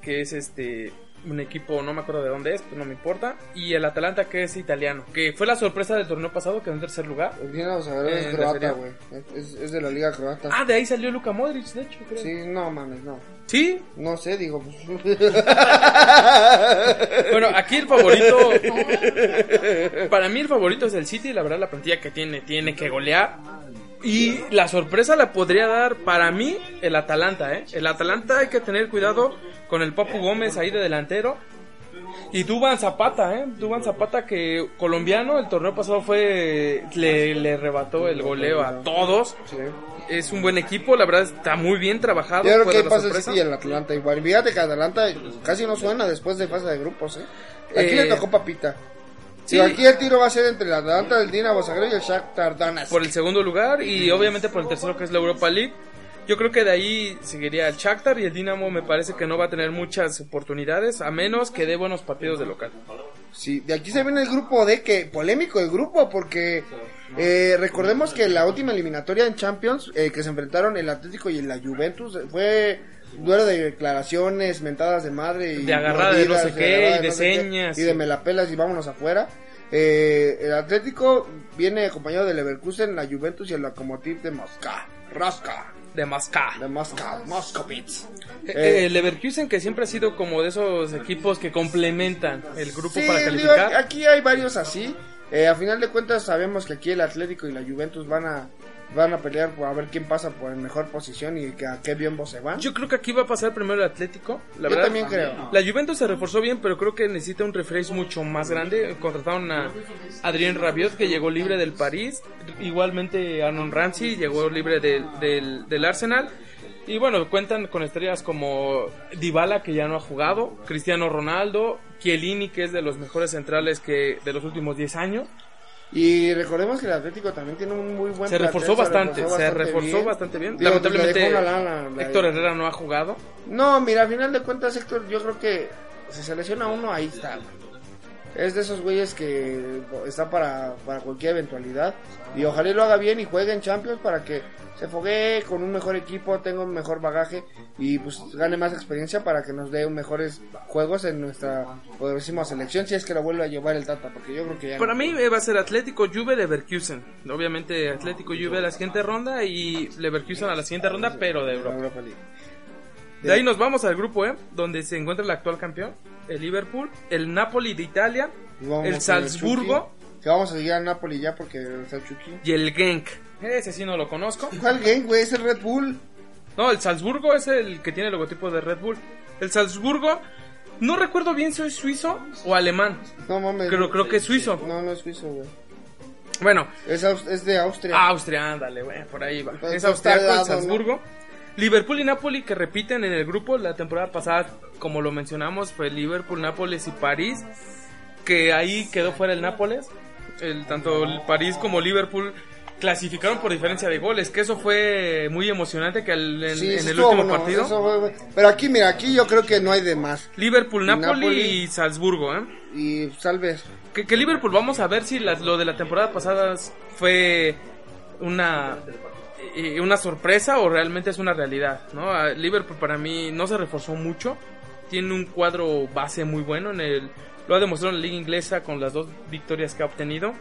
que es este un equipo, no me acuerdo de dónde es, pero no me importa, y el Atalanta que es italiano, que fue la sorpresa del torneo pasado, quedó en tercer lugar. El Dinamo Zagreb Eh, es ¿de croata, serie? güey. Es, es de la liga croata. Ah, de ahí salió Luka Modric, de hecho, creo. Sí, no mames, no. ¿Sí? No sé, digo. pues, Bueno, aquí el favorito. Para mí el favorito es el City. La verdad, la plantilla que tiene, tiene que golear. Y la sorpresa la podría dar para mí el Atalanta, ¿eh? El Atalanta hay que tener cuidado con el Papu Gómez ahí de delantero. Y Duban Zapata, ¿eh? Duban Zapata que colombiano, el torneo pasado fue, le, le arrebató el goleo a todos. Sí. Es un buen equipo, la verdad está muy bien trabajado. Yo creo que la pasa el. City y el Atlanta igual. Fíjate que Atlanta casi no suena después de fase de grupos, ¿eh? Aquí Eh, le tocó papita. sí. Sí. aquí el tiro va a ser entre el Atlanta, el Dinamo Zagreb y el Shakhtar Donetsk. por el segundo lugar y obviamente por el tercero que es la Europa League. Yo creo que de ahí seguiría el Shakhtar y el Dinamo me parece que no va a tener muchas oportunidades a menos que dé buenos partidos de local. Sí, de aquí se viene el grupo D, que polémico el grupo, porque eh, recordemos que la última eliminatoria en Champions, eh, que se enfrentaron el Atlético y la Juventus, fue duelo de declaraciones, mentadas de madre y De agarrada de no sé qué, agarrada y de no sé qué, señas, y de me la pelas y vámonos afuera. Eh, el Atlético viene acompañado del Leverkusen, la Juventus y el Lokomotiv de Moscú. Rosca, De Masca. de Moscú, Moscovitz. Eh, Eh, el Leverkusen que siempre ha sido como de esos equipos que complementan el grupo Sí, para digo, calificar. aquí hay varios así. Eh, a final de cuentas sabemos que aquí el Atlético y la Juventus van a van a pelear por a ver quién pasa por en mejor posición y que a qué bien se van. Yo creo que aquí va a pasar primero el Atlético. La Yo verdad, también creo. La Juventus se reforzó bien, pero creo que necesita un refresh mucho más grande. Contrataron a Adrien Rabiot, que llegó libre del París. Igualmente Arnon Ramsey llegó libre del, del, del Arsenal. Y bueno, cuentan con estrellas como Dybala, que ya no ha jugado, Cristiano Ronaldo, Chiellini, que es de los mejores centrales que de los últimos 10 años. Y recordemos que el Atlético también tiene un muy buen Se plantel, reforzó bastante, se reforzó bastante bien. Digo, Lamentablemente, le dejó una lana, la- Héctor Herrera no ha jugado. No, mira, a final de cuentas Héctor, yo creo que si se lesiona uno ahí está. Es de esos güeyes que está para, para cualquier eventualidad. Y ojalá y lo haga bien y juegue en Champions para que se foguee con un mejor equipo, tenga un mejor bagaje y pues gane más experiencia para que nos dé mejores juegos en nuestra poderosísima selección si es que lo vuelve a llevar el Tata, porque yo creo que ya Para no. mí eh, va a ser Atlético Juve Leverkusen. Obviamente Atlético Juve a la siguiente ronda y Leverkusen a la siguiente ronda, pero de Europa. Europa League. De ahí nos vamos al grupo E, donde se encuentra el actual campeón, el Liverpool, el Napoli de Italia, el Salzburgo Chucky, que vamos a seguir al Napoli ya porque está Chucky. y el Genk. Ese sí no lo conozco. ¿Cuál game, güey? Es el Red Bull. No, el Salzburgo es el que tiene el logotipo de Red Bull. El Salzburgo, no recuerdo bien si es suizo o alemán. No mames. Creo, creo que es suizo. No, no es suizo, güey. Bueno, Es, es de Austria. Austria, ándale, güey, por ahí va. Pues Es austriaco el Salzburgo. Liverpool y Napoli que repiten en el grupo la temporada pasada, como lo mencionamos, fue Liverpool, Nápoles y París, que ahí quedó fuera el Nápoles. El, tanto el París como Liverpool clasificaron por diferencia de goles, que eso fue muy emocionante que al- en, Sí, en sí el último partido. fue. Pero aquí, mira, aquí yo creo que no hay de más. Liverpool, Napoli. y Salzburgo, ¿eh? Y salves. Que, que Liverpool, vamos a ver si las- lo de la temporada pasada fue una eh, una sorpresa o realmente es una realidad, ¿no? Liverpool para mí no se reforzó mucho, tiene un cuadro base muy bueno en el lo ha demostrado en la liga inglesa con las dos victorias que ha obtenido.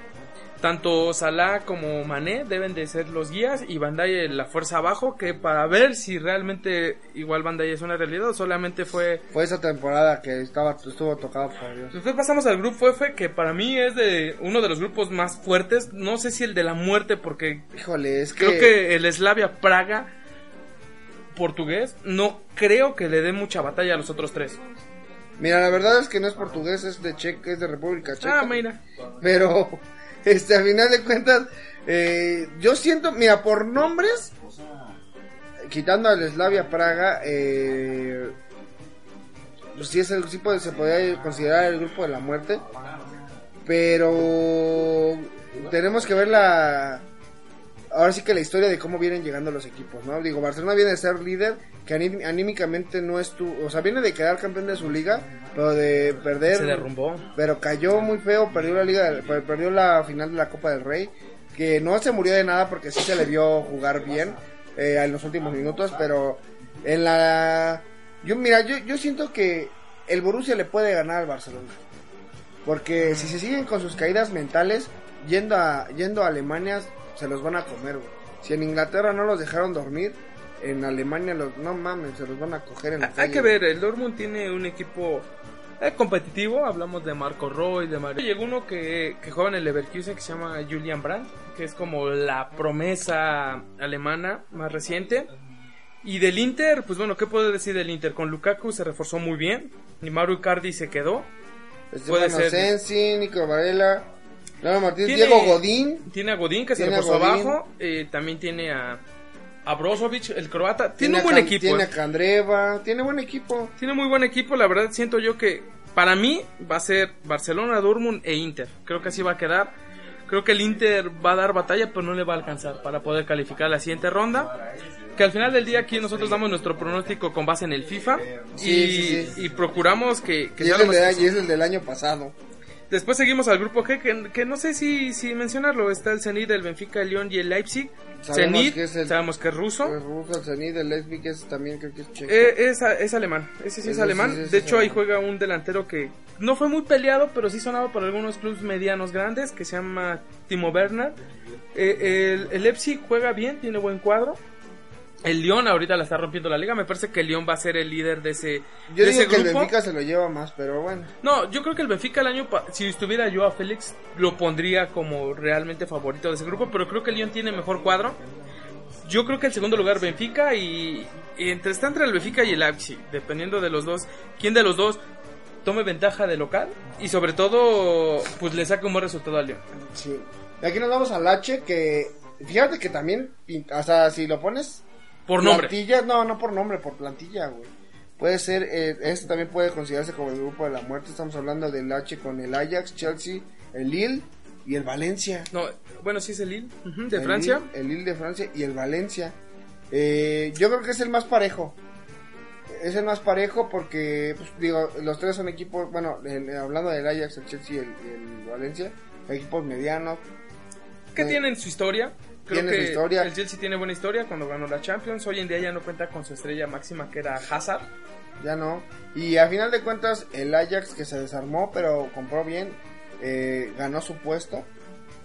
Tanto Salah como Mané deben de ser los guías y Van Dijk la fuerza abajo que para ver si realmente igual Dijk es una realidad o solamente fue Fue esa temporada que estaba estuvo tocado por Dios. Después pasamos al grupo F, que para mí es de uno de los grupos más fuertes. No sé si el de la muerte, porque Híjole, es que... creo que el Slavia Praga portugués no creo que le dé mucha batalla a los otros tres. Mira, la verdad es que no es portugués, es de Checa, es de República Checa. Ah, mira. Pero, este, a final de cuentas, eh, yo siento, mira, por nombres, quitando al Slavia Praga, eh, pues sí, es el, sí puede- se podría considerar el grupo de la muerte, pero tenemos que ver la, ahora sí que la historia de cómo vienen llegando los equipos, ¿no? Digo, Barcelona viene de ser líder, que aní- anímicamente no estuvo, o sea, viene de quedar campeón de su liga, pero de perder... Se derrumbó. Pero cayó muy feo, perdió la liga, perdió la final de la Copa del Rey, que no se murió de nada porque sí se le vio jugar bien eh, en los últimos minutos, pero en la yo mira, yo yo siento que el Borussia le puede ganar al Barcelona. Porque si se siguen con sus caídas mentales yendo a yendo a Alemania se los van a comer, güey. Si en Inglaterra no los dejaron dormir, en Alemania los no mames, se los van a coger en la Hay calle. que ver, el Dortmund tiene un equipo eh, competitivo. Hablamos de Marco Roy, de Mario. Llegó uno que, que juega en el Leverkusen que se llama Julian Brandt, que es como la promesa alemana más reciente. Y del Inter, pues bueno, ¿qué puedo decir del Inter? Con Lukaku se reforzó muy bien. Y Mauro Icardi se quedó. Estefano ser. Sensi, Nico Varela, Martínez, Tiene- Diego Godín. Tiene a Godín que se le puso abajo. eh, también tiene a, a Brozovic, el croata. Tiene, un buen equipo. Tiene eh. a Candreva, tiene buen equipo. Tiene muy buen equipo, la verdad siento yo que para mí va a ser Barcelona, Dortmund e Inter. Creo que así va a quedar. Creo que el Inter va a dar batalla, pero no le va a alcanzar para poder calificar la siguiente ronda. Que al final del día aquí nosotros damos nuestro pronóstico con base en el FIFA Sí, y, sí, sí. y procuramos que, que Y es, lo el de- y es el del año pasado. Después seguimos al grupo G, que, que no sé si, si mencionarlo. Está el Zenit, el Benfica, el Lyon y el Leipzig. Sabemos Zenit, que es el- sabemos que es ruso. El ruso, el Zenit, el Leipzig, ese también creo que es checo. Eh, es, es alemán, ese sí es alemán. sí, de es hecho, ahí juega un delantero que no fue muy peleado, pero sí sonaba por algunos clubes medianos grandes, que se llama Timo Werner. Eh, el, el Leipzig juega bien, tiene buen cuadro. El Lyon ahorita la está rompiendo la liga. Me parece que el Lyon va a ser el líder de ese, Yo de digo ese que el grupo. Benfica se lo lleva más, pero bueno. No, yo creo que el Benfica el año pa- si estuviera yo a Félix lo pondría como realmente favorito de ese grupo, pero creo que el Lyon tiene mejor cuadro. Yo creo que el segundo lugar Benfica y, y entre está entre el Benfica y el Leipzig, dependiendo de los dos, quién de los dos tome ventaja de local y sobre todo pues le saque un buen resultado al Lyon. Sí. Y aquí nos vamos al H, que fíjate que también, sea, si lo pones Por nombre. plantilla, no, no por nombre, por plantilla, güey. Puede ser, eh, este también puede considerarse como el grupo de la muerte. Estamos hablando del H con el Ajax, Chelsea, el Lille y el Valencia. No, bueno, sí es el Lille de El Francia. Lille- el Lille de Francia y el Valencia. Eh, yo creo que es el más parejo. Es el más parejo porque, pues, digo, los tres son equipos, bueno, el- hablando del Ajax, el Chelsea y el, y el Valencia, equipos medianos. que Eh, tienen su historia. Creo tiene que su historia. el Chelsea tiene buena historia cuando ganó la Champions. Hoy en día ya no cuenta con su estrella máxima que era Hazard. Ya no. Y a final de cuentas, el Ajax que se desarmó, pero compró bien, eh, ganó su puesto.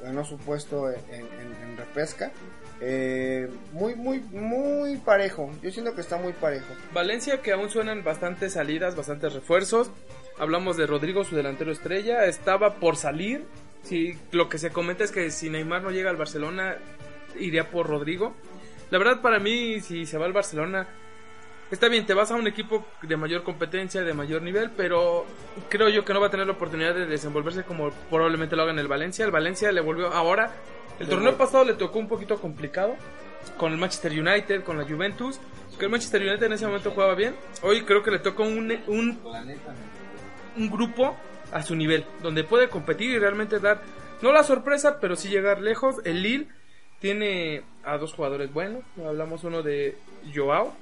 Ganó su puesto en, en- en repesca. Eh, muy, muy, muy parejo. Yo siento que está muy parejo. Valencia que aún suenan bastantes salidas, bastantes refuerzos. Hablamos de Rodrigo, su delantero estrella. Estaba por salir. Sí, lo que se comenta es que si Neymar no llega al Barcelona, iría por Rodrigo. La verdad para mí, si se va al Barcelona, está bien, te vas a un equipo de mayor competencia, de mayor nivel, pero creo yo que no va a tener la oportunidad de desenvolverse como probablemente lo haga en el Valencia. El Valencia le volvió ahora. El torneo pasado le tocó un poquito complicado con el Manchester United, con la Juventus. Que el Manchester United en ese momento jugaba bien. Hoy creo que le tocó un, un, un grupo a su nivel, donde puede competir y realmente dar, no la sorpresa, pero sí llegar lejos. El Lille tiene a dos jugadores buenos. Hablamos uno de Joao.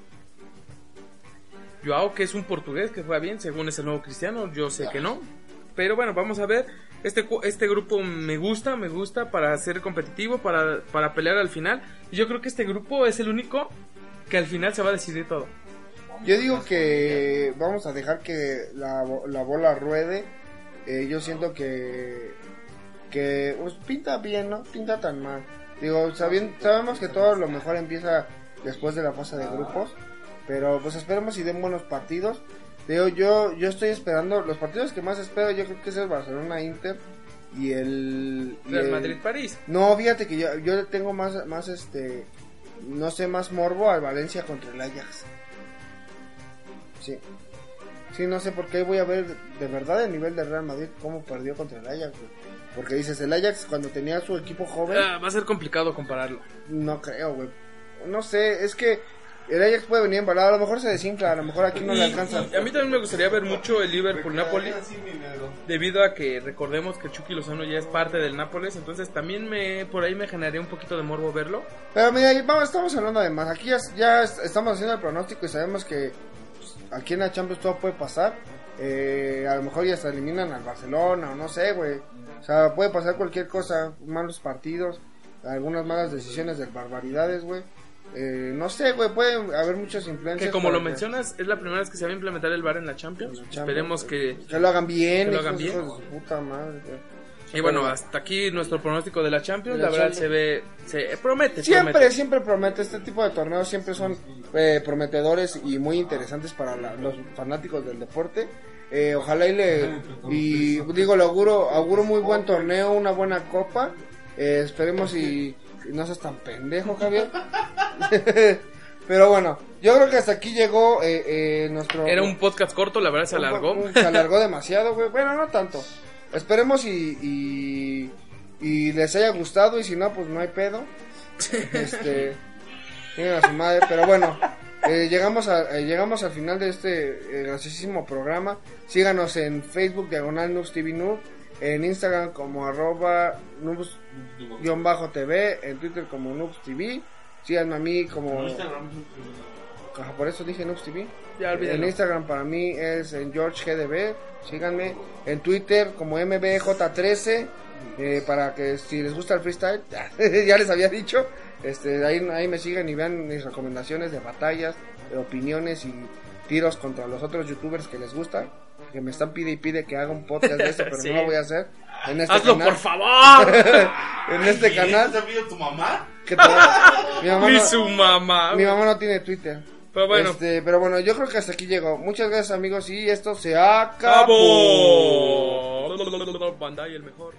Joao, que es un portugués que juega bien, según es el nuevo cristiano. Yo sé que no. Pero bueno, vamos a ver. Este, este grupo me gusta, me gusta para ser competitivo, para, para pelear al final. Yo creo que este grupo es el único que al final se va a decidir todo. Yo digo que vamos a dejar que la, la bola ruede. Eh, yo siento que que pues, pinta bien, ¿no? Pinta tan mal. Digo, sabien- sabemos que todo lo mejor empieza después de la fase de grupos, pero pues esperemos y den buenos partidos. Digo, yo yo estoy esperando los partidos que más espero, yo creo que es el Barcelona Inter y el y el- Madrid-París. No, fíjate que yo, yo le tengo más más este no sé, más morbo al Valencia contra el Ajax. Sí. Sí, no sé por qué voy a ver de verdad el nivel del Real Madrid cómo perdió contra el Ajax. güey. Porque dices, el Ajax cuando tenía su equipo joven, Ah, va a ser complicado compararlo. no creo, güey. No sé, es que el Ajax puede venir embalado, a lo mejor se desinfla, a lo mejor aquí no le alcanza. y a mí también me gustaría ver mucho el Liverpool-Napoli. Debido a que recordemos que Chucky Lozano ya es parte del Nápoles. Entonces también me por ahí me generaría un poquito de morbo verlo. Pero mira, vamos, estamos hablando de más. Aquí ya, ya est- estamos haciendo el pronóstico y sabemos que pues, aquí en la Champions todo puede pasar. Eh, a lo mejor ya se eliminan al Barcelona o no sé, güey. O sea, puede pasar cualquier cosa, malos partidos, algunas malas decisiones de barbaridades, güey. Eh, no sé, güey, puede haber muchas influencias. Que como lo mencionas, es la primera vez que se va a implementar el VAR en la Champions. Champions, Esperemos que... Que lo hagan bien, Que lo hagan bien. puta madre. Y bueno, hasta aquí nuestro pronóstico de la Champions. La La verdad se ve... Se promete, Siempre, promete. siempre promete. Este tipo de torneos siempre son eh, prometedores y muy interesantes para la- los fanáticos del deporte. Eh, ojalá y le. Y digo, le auguro, auguro muy buen torneo, una buena copa. Eh, esperemos y, y no seas tan pendejo, Javier. Pero bueno, yo creo que hasta aquí llegó eh, eh, nuestro... Era un podcast corto, la verdad se alargó. un- se alargó demasiado, güey. Bueno, no tanto. Esperemos y, y, y les haya gustado y si no, pues no hay pedo. Este... Tienen a su madre, pero bueno. Eh, llegamos, a, eh, llegamos al final de este eh, graciosísimo programa. Síganos en Facebook, Diagonal Noobs TV Noob. En Instagram como arroba Noobs-TV. En Twitter como Noobs TV. Síganme a mí como... Ajá, por eso dije Noobs TV. Ya En. Instagram para mí es en George GDB. Síganme. En Twitter como MBJ13. eh, para que si les gusta el freestyle, ya les había dicho. Este, ahí, ahí me siguen y vean mis recomendaciones de batallas, de opiniones y tiros contra los otros youtubers que les gusta. Que me están pide y pide que haga un podcast de esto, pero Sí. no lo voy a hacer. En este Hazlo canal. por favor. en este canal. ¿Te pidió tu mamá? que te- mi, mamá no, su mamá. mi mamá no tiene Twitter. Pero bueno. Este, pero bueno, yo creo que hasta aquí llegó. Muchas gracias amigos y esto se acabó. ¡Acabó! Bandai el mejor.